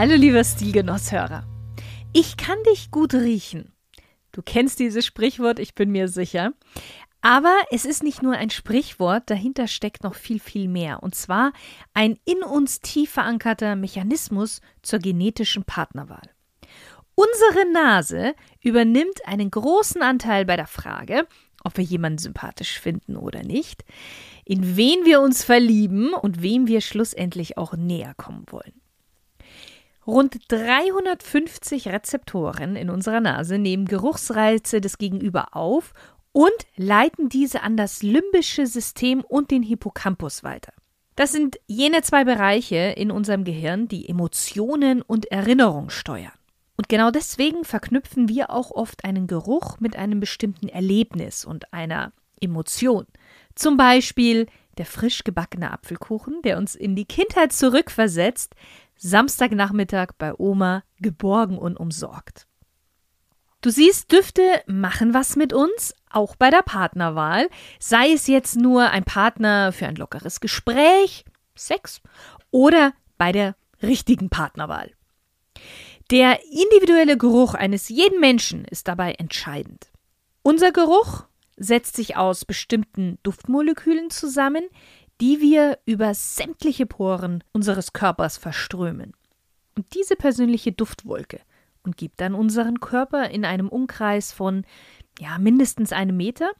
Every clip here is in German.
Hallo lieber Stilgenusshörer. Ich kann dich gut riechen. Du kennst dieses Sprichwort, ich bin mir sicher. Aber es ist nicht nur ein Sprichwort, dahinter steckt noch viel, viel mehr. Und zwar ein in uns tief verankerter Mechanismus zur genetischen Partnerwahl. Unsere Nase übernimmt einen großen Anteil bei der Frage, ob wir jemanden sympathisch finden oder nicht, in wen wir uns verlieben und wem wir schlussendlich auch näher kommen wollen. Rund 350 Rezeptoren in unserer Nase nehmen Geruchsreize des Gegenüber auf und leiten diese an das limbische System und den Hippocampus weiter. Das sind jene zwei Bereiche in unserem Gehirn, die Emotionen und Erinnerung steuern. Und genau deswegen verknüpfen wir auch oft einen Geruch mit einem bestimmten Erlebnis und einer Emotion. Zum Beispiel der frisch gebackene Apfelkuchen, der uns in die Kindheit zurückversetzt, Samstagnachmittag bei Oma, geborgen und umsorgt. Du siehst, Düfte machen was mit uns, auch bei der Partnerwahl, sei es jetzt nur ein Partner für ein lockeres Gespräch, Sex, oder bei der richtigen Partnerwahl. Der individuelle Geruch eines jeden Menschen ist dabei entscheidend. Unser Geruch setzt sich aus bestimmten Duftmolekülen zusammen, die wir über sämtliche Poren unseres Körpers verströmen. Und diese persönliche Duftwolke umgibt dann unseren Körper in einem Umkreis von ja, mindestens einem Meter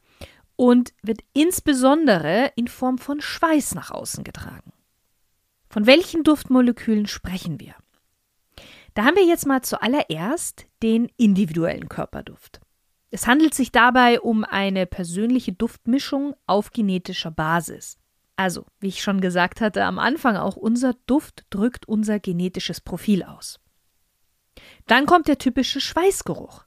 und wird insbesondere in Form von Schweiß nach außen getragen. Von welchen Duftmolekülen sprechen wir? Da haben wir jetzt mal zuallererst den individuellen Körperduft. Es handelt sich dabei um eine persönliche Duftmischung auf genetischer Basis. Also, wie ich schon gesagt hatte am Anfang, auch unser Duft drückt unser genetisches Profil aus. Dann kommt der typische Schweißgeruch.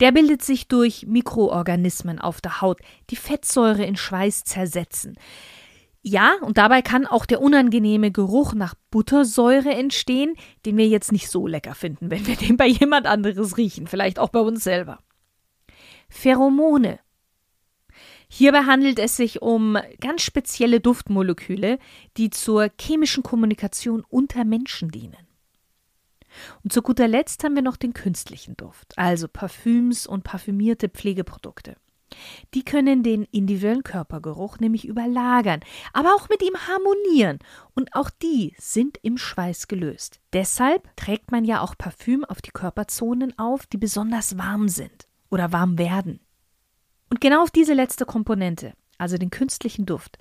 Der bildet sich durch Mikroorganismen auf der Haut, die Fettsäure in Schweiß zersetzen. Ja, und dabei kann auch der unangenehme Geruch nach Buttersäure entstehen, den wir jetzt nicht so lecker finden, wenn wir den bei jemand anderes riechen, vielleicht auch bei uns selber. Pheromone Hierbei handelt es sich um ganz spezielle Duftmoleküle, die zur chemischen Kommunikation unter Menschen dienen. Und zu guter Letzt haben wir noch den künstlichen Duft, also Parfüms und parfümierte Pflegeprodukte. Die können den individuellen Körpergeruch nämlich überlagern, aber auch mit ihm harmonieren. Und auch die sind im Schweiß gelöst. Deshalb trägt man ja auch Parfüm auf die Körperzonen auf, die besonders warm sind oder warm werden. Und genau auf diese letzte Komponente, also den künstlichen Duft,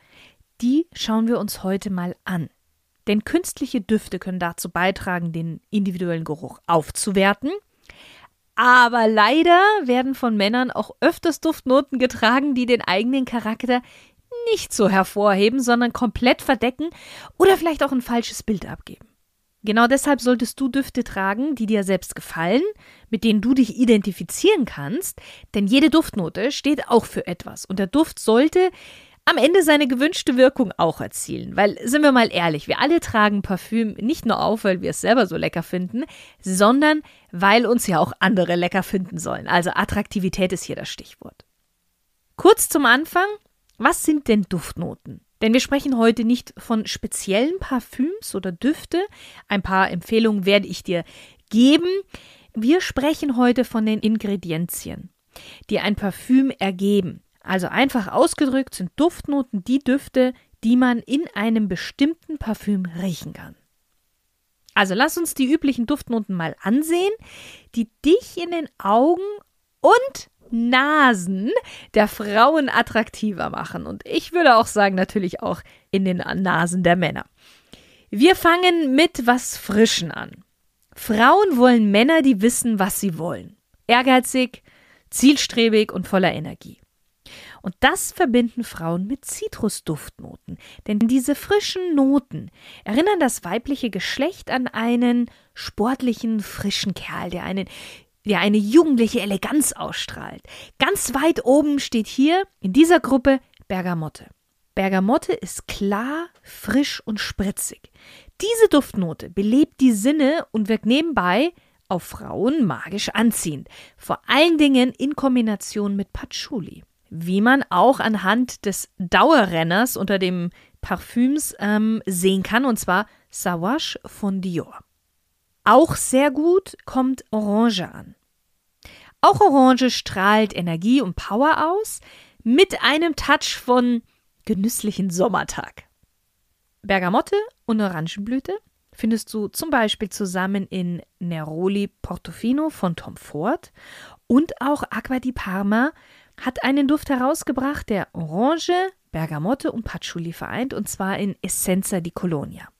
die schauen wir uns heute mal an. Denn künstliche Düfte können dazu beitragen, den individuellen Geruch aufzuwerten. Aber leider werden von Männern auch öfters Duftnoten getragen, die den eigenen Charakter nicht so hervorheben, sondern komplett verdecken oder vielleicht auch ein falsches Bild abgeben. Genau deshalb solltest du Düfte tragen, die dir selbst gefallen, mit denen du dich identifizieren kannst, denn jede Duftnote steht auch für etwas und der Duft sollte am Ende seine gewünschte Wirkung auch erzielen. Weil, sind wir mal ehrlich, wir alle tragen Parfüm nicht nur auf, weil wir es selber so lecker finden, sondern weil uns ja auch andere lecker finden sollen. Also Attraktivität ist hier das Stichwort. Kurz zum Anfang, was sind denn Duftnoten? Denn wir sprechen heute nicht von speziellen Parfüms oder Düfte. Ein paar Empfehlungen werde ich dir geben. Wir sprechen heute von den Ingredienzien, die ein Parfüm ergeben. Also einfach ausgedrückt sind Duftnoten die Düfte, die man in einem bestimmten Parfüm riechen kann. Also lass uns die üblichen Duftnoten mal ansehen, die dich in den Augen und Nasen der Frauen attraktiver machen. Und ich würde auch sagen, natürlich auch in den Nasen der Männer. Wir fangen mit was Frischen an. Frauen wollen Männer, die wissen, was sie wollen. Ehrgeizig, zielstrebig und voller Energie. Und das verbinden Frauen mit Zitrusduftnoten. Denn diese frischen Noten erinnern das weibliche Geschlecht an einen sportlichen, frischen Kerl, der einen der eine jugendliche Eleganz ausstrahlt. Ganz weit oben steht hier in dieser Gruppe Bergamotte. Bergamotte ist klar, frisch und spritzig. Diese Duftnote belebt die Sinne und wirkt nebenbei auf Frauen magisch anziehend, vor allen Dingen in Kombination mit Patchouli. Wie man auch anhand des Dauerrenners unter dem Parfüms ähm, sehen kann, und zwar Savage von Dior. Auch sehr gut kommt Orange an. Auch Orange strahlt Energie und Power aus, mit einem Touch von genüsslichen Sommertag. Bergamotte und Orangenblüte findest du zum Beispiel zusammen in Neroli Portofino von Tom Ford und auch Aqua di Parma hat einen Duft herausgebracht, der Orange, Bergamotte und Patchouli vereint und zwar in Essenza di Colonia.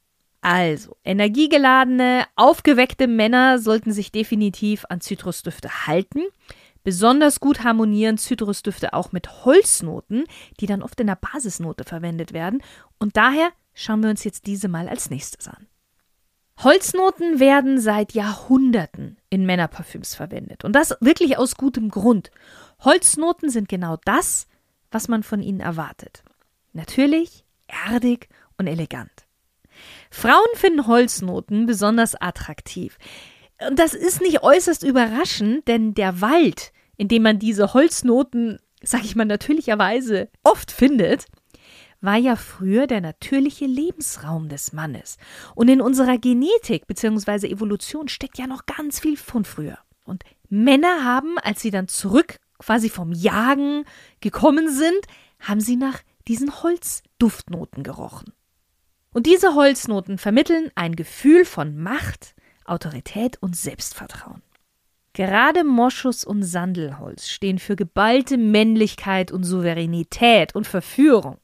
Also, energiegeladene, aufgeweckte Männer sollten sich definitiv an Zitrusdüfte halten. Besonders gut harmonieren Zitrusdüfte auch mit Holznoten, die dann oft in der Basisnote verwendet werden. Und daher schauen wir uns jetzt diese mal als nächstes an. Holznoten werden seit Jahrhunderten in Männerparfüms verwendet. Und das wirklich aus gutem Grund. Holznoten sind genau das, was man von ihnen erwartet. Natürlich, erdig und elegant. Frauen finden Holznoten besonders attraktiv. Und das ist nicht äußerst überraschend, denn der Wald, in dem man diese Holznoten, sag ich mal, natürlicherweise oft findet, war ja früher der natürliche Lebensraum des Mannes. Und in unserer Genetik bzw. Evolution steckt ja noch ganz viel von früher. Und Männer haben, als sie dann zurück quasi vom Jagen gekommen sind, haben sie nach diesen Holzduftnoten gerochen. Und diese Holznoten vermitteln ein Gefühl von Macht, Autorität und Selbstvertrauen. Gerade Moschus und Sandelholz stehen für geballte Männlichkeit und Souveränität und Verführung.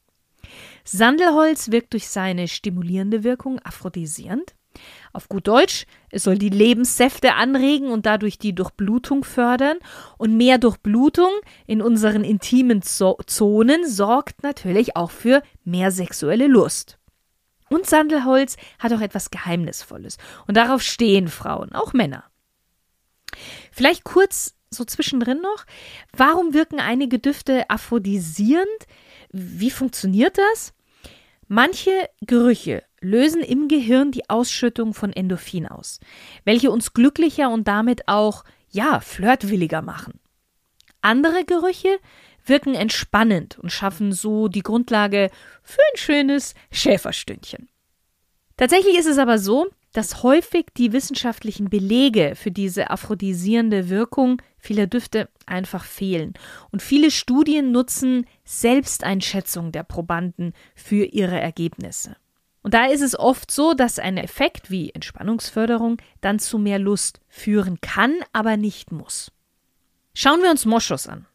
Sandelholz wirkt durch seine stimulierende Wirkung aphrodisierend. Auf gut Deutsch, es soll die Lebenssäfte anregen und dadurch die Durchblutung fördern. Und mehr Durchblutung in unseren intimen Zonen sorgt natürlich auch für mehr sexuelle Lust. Und Sandelholz hat auch etwas Geheimnisvolles. Und darauf stehen Frauen, auch Männer. Vielleicht kurz so zwischendrin noch. Warum wirken einige Düfte aphrodisierend? Wie funktioniert das? Manche Gerüche lösen im Gehirn die Ausschüttung von Endorphin aus, welche uns glücklicher und damit auch, ja, flirtwilliger machen. Andere Gerüche wirken entspannend und schaffen so die Grundlage für ein schönes Schäferstündchen. Tatsächlich ist es aber so, dass häufig die wissenschaftlichen Belege für diese aphrodisierende Wirkung vieler Düfte einfach fehlen. Und viele Studien nutzen Selbsteinschätzung der Probanden für ihre Ergebnisse. Und da ist es oft so, dass ein Effekt wie Entspannungsförderung dann zu mehr Lust führen kann, aber nicht muss. Schauen wir uns Moschus an.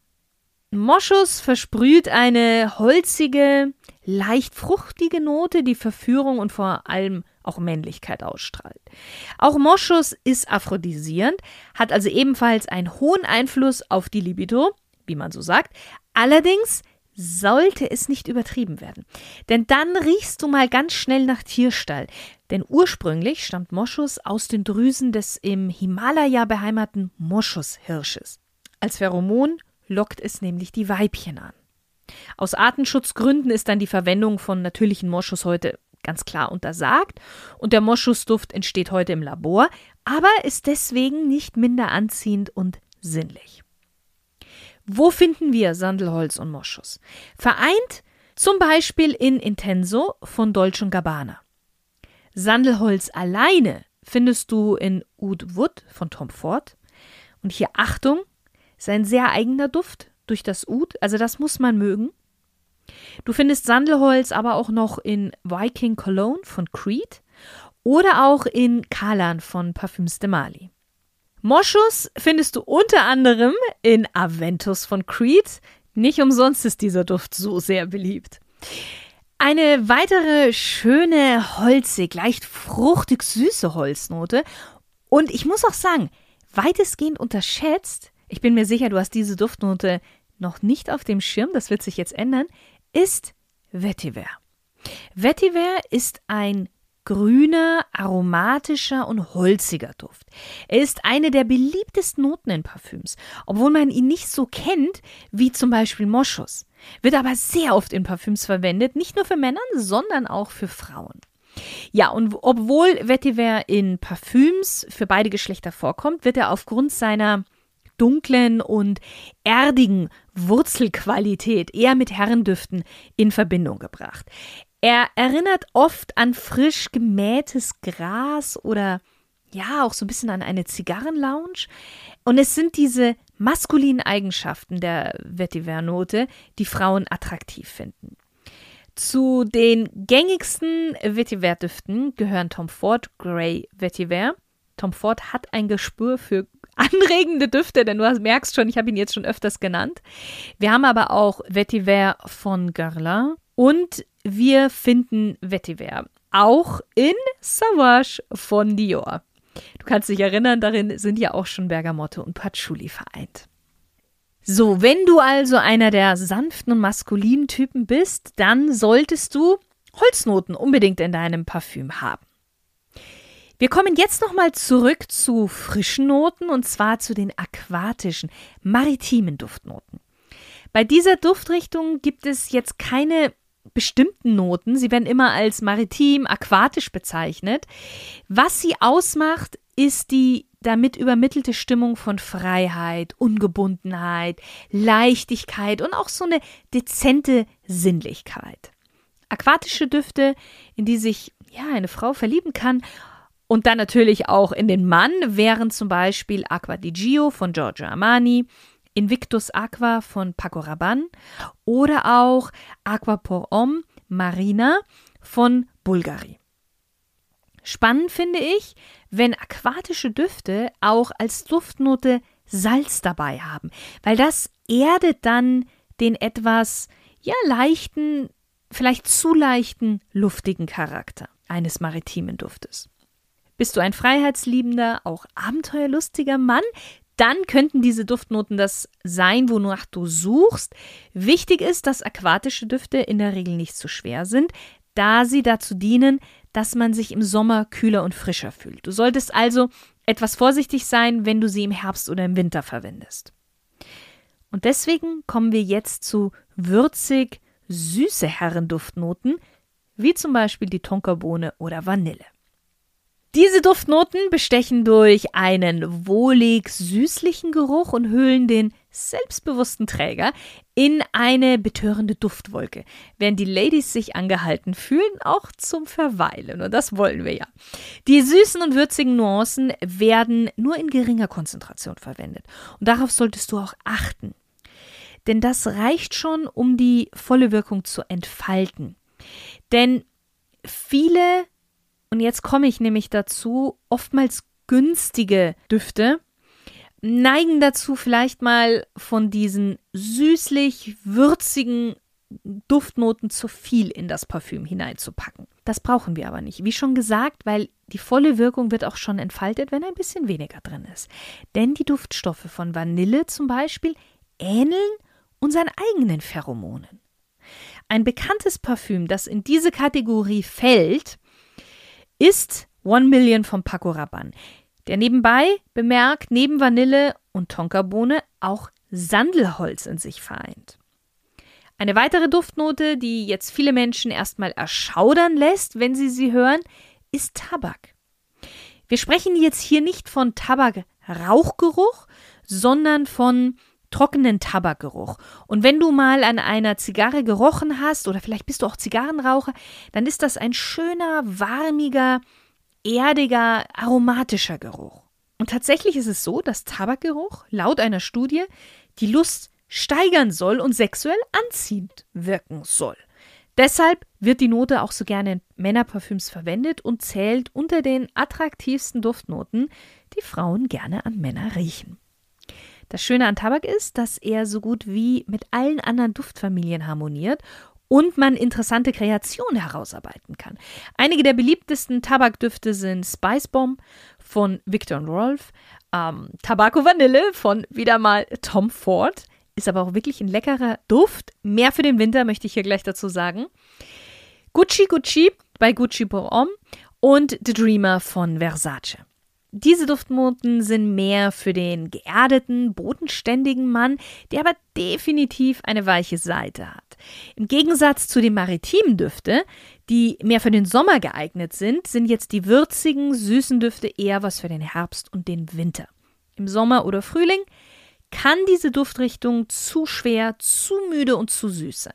Moschus versprüht eine holzige, leicht fruchtige Note, die Verführung und vor allem auch Männlichkeit ausstrahlt. Auch Moschus ist aphrodisierend, hat also ebenfalls einen hohen Einfluss auf die Libido, wie man so sagt. Allerdings sollte es nicht übertrieben werden. Denn dann riechst du mal ganz schnell nach Tierstall. Denn ursprünglich stammt Moschus aus den Drüsen des im Himalaya beheimateten Moschushirsches. Als Pheromon lockt es nämlich die Weibchen an. Aus Artenschutzgründen ist dann die Verwendung von natürlichen Moschus heute ganz klar untersagt und der Moschusduft entsteht heute im Labor, aber ist deswegen nicht minder anziehend und sinnlich. Wo finden wir Sandelholz und Moschus? Vereint zum Beispiel in Intenso von Dolce Gabbana. Sandelholz alleine findest du in Oud Wood von Tom Ford. Und hier Achtung, sein sehr eigener Duft durch das Oud, also das muss man mögen. Du findest Sandelholz aber auch noch in Viking Cologne von Creed oder auch in Kalan von Parfüms de Mali. Moschus findest du unter anderem in Aventus von Creed. Nicht umsonst ist dieser Duft so sehr beliebt. Eine weitere schöne, holzig, leicht fruchtig süße Holznote. Und ich muss auch sagen, weitestgehend unterschätzt ich bin mir sicher, du hast diese Duftnote noch nicht auf dem Schirm, das wird sich jetzt ändern, ist Vetiver. Vetiver ist ein grüner, aromatischer und holziger Duft. Er ist eine der beliebtesten Noten in Parfüms, obwohl man ihn nicht so kennt wie zum Beispiel Moschus. Wird aber sehr oft in Parfüms verwendet, nicht nur für Männer, sondern auch für Frauen. Ja, und obwohl Vetiver in Parfüms für beide Geschlechter vorkommt, wird er aufgrund seiner dunklen und erdigen Wurzelqualität eher mit Herrendüften in Verbindung gebracht. Er erinnert oft an frisch gemähtes Gras oder ja, auch so ein bisschen an eine Zigarrenlounge. Und es sind diese maskulinen Eigenschaften der Vetiver-Note, die Frauen attraktiv finden. Zu den gängigsten Vetiver-Düften gehören Tom Ford Grey Vetiver. Tom Ford hat ein Gespür für anregende Düfte, denn du merkst schon, ich habe ihn jetzt schon öfters genannt. Wir haben aber auch Vetiver von Guerlain und wir finden Vetiver auch in Savage von Dior. Du kannst dich erinnern, darin sind ja auch schon Bergamotte und Patchouli vereint. So, wenn du also einer der sanften und maskulinen Typen bist, dann solltest du Holznoten unbedingt in deinem Parfüm haben. Wir kommen jetzt nochmal zurück zu frischen Noten und zwar zu den aquatischen, maritimen Duftnoten. Bei dieser Duftrichtung gibt es jetzt keine bestimmten Noten. Sie werden immer als maritim, aquatisch bezeichnet. Was sie ausmacht, ist die damit übermittelte Stimmung von Freiheit, Ungebundenheit, Leichtigkeit und auch so eine dezente Sinnlichkeit. Aquatische Düfte, in die sich ja eine Frau verlieben kann und dann natürlich auch in den Mann wären zum Beispiel Aqua di Gio von Giorgio Armani, Invictus Aqua von Paco Rabanne oder auch Aqua por Homme Marina von Bulgari. Spannend finde ich, wenn aquatische Düfte auch als Duftnote Salz dabei haben, weil das erdet dann den etwas ja leichten, vielleicht zu leichten, luftigen Charakter eines maritimen Duftes. Bist du ein freiheitsliebender, auch abenteuerlustiger Mann, dann könnten diese Duftnoten das sein, wonach du suchst. Wichtig ist, dass aquatische Düfte in der Regel nicht zu schwer sind, da sie dazu dienen, dass man sich im Sommer kühler und frischer fühlt. Du solltest also etwas vorsichtig sein, wenn du sie im Herbst oder im Winter verwendest. Und deswegen kommen wir jetzt zu würzig süße Herrenduftnoten, wie zum Beispiel die Tonkabohne oder Vanille. Diese Duftnoten bestechen durch einen wohlig süßlichen Geruch und hüllen den selbstbewussten Träger in eine betörende Duftwolke, während die Ladies sich angehalten fühlen, auch zum Verweilen. Und das wollen wir ja. Die süßen und würzigen Nuancen werden nur in geringer Konzentration verwendet. Und darauf solltest du auch achten. Denn das reicht schon, um die volle Wirkung zu entfalten. Denn viele und jetzt komme ich nämlich dazu, oftmals günstige Düfte neigen dazu, vielleicht mal von diesen süßlich würzigen Duftnoten zu viel in das Parfüm hineinzupacken. Das brauchen wir aber nicht. Wie schon gesagt, weil die volle Wirkung wird auch schon entfaltet, wenn ein bisschen weniger drin ist. Denn die Duftstoffe von Vanille zum Beispiel ähneln unseren eigenen Pheromonen. Ein bekanntes Parfüm, das in diese Kategorie fällt, ist One Million von Paco Rabanne, der nebenbei bemerkt neben Vanille und Tonkabohne auch Sandelholz in sich vereint. Eine weitere Duftnote, die jetzt viele Menschen erstmal erschaudern lässt, wenn sie sie hören, ist Tabak. Wir sprechen jetzt hier nicht von Tabakrauchgeruch, sondern von trockenen Tabakgeruch. Und wenn du mal an einer Zigarre gerochen hast oder vielleicht bist du auch Zigarrenraucher, dann ist das ein schöner, warmiger, erdiger, aromatischer Geruch. Und tatsächlich ist es so, dass Tabakgeruch laut einer Studie die Lust steigern soll und sexuell anziehend wirken soll. Deshalb wird die Note auch so gerne in Männerparfüms verwendet und zählt unter den attraktivsten Duftnoten, die Frauen gerne an Männer riechen. Das Schöne an Tabak ist, dass er so gut wie mit allen anderen Duftfamilien harmoniert und man interessante Kreationen herausarbeiten kann. Einige der beliebtesten Tabakdüfte sind Spice Bomb von Victor Rolf, ähm, Tabaco Vanille von wieder mal Tom Ford, ist aber auch wirklich ein leckerer Duft. Mehr für den Winter möchte ich hier gleich dazu sagen. Gucci Gucci bei Gucci Homme und The Dreamer von Versace. Diese Duftnoten sind mehr für den geerdeten, bodenständigen Mann, der aber definitiv eine weiche Seite hat. Im Gegensatz zu den maritimen Düfte, die mehr für den Sommer geeignet sind, sind jetzt die würzigen, süßen Düfte eher was für den Herbst und den Winter. Im Sommer oder Frühling kann diese Duftrichtung zu schwer, zu müde und zu süß sein.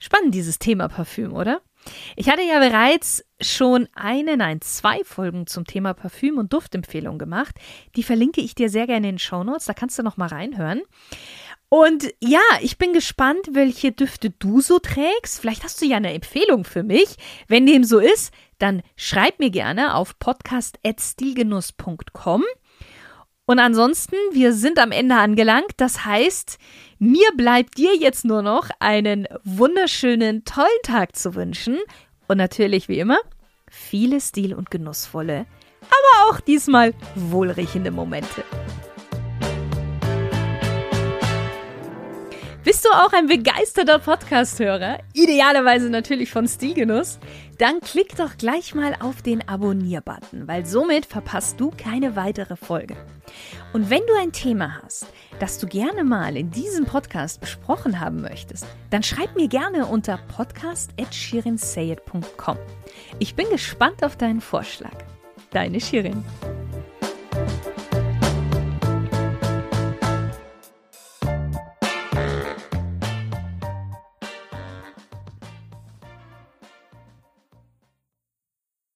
Spannend dieses Thema Parfüm, oder? Ich hatte ja bereits schon eine, nein, zwei Folgen zum Thema Parfüm und Duftempfehlung gemacht. Die verlinke ich dir sehr gerne in den Shownotes, da kannst du noch mal reinhören. Und ja, ich bin gespannt, welche Düfte du so trägst. Vielleicht hast du ja eine Empfehlung für mich. Wenn dem so ist, dann schreib mir gerne auf podcast.stilgenuss.com. Und ansonsten, wir sind am Ende angelangt. Das heißt, mir bleibt dir jetzt nur noch einen wunderschönen, tollen Tag zu wünschen. Und natürlich, wie immer, viele stil- und genussvolle, aber auch diesmal wohlriechende Momente. Bist du auch ein begeisterter Podcast-Hörer? Idealerweise natürlich von Stilgenuss? Dann klick doch gleich mal auf den Abonnier-Button, weil somit verpasst du keine weitere Folge. Und wenn du ein Thema hast, das du gerne mal in diesem Podcast besprochen haben möchtest, dann schreib mir gerne unter podcast.shirinsayed.com. Ich bin gespannt auf deinen Vorschlag. Deine Shirin.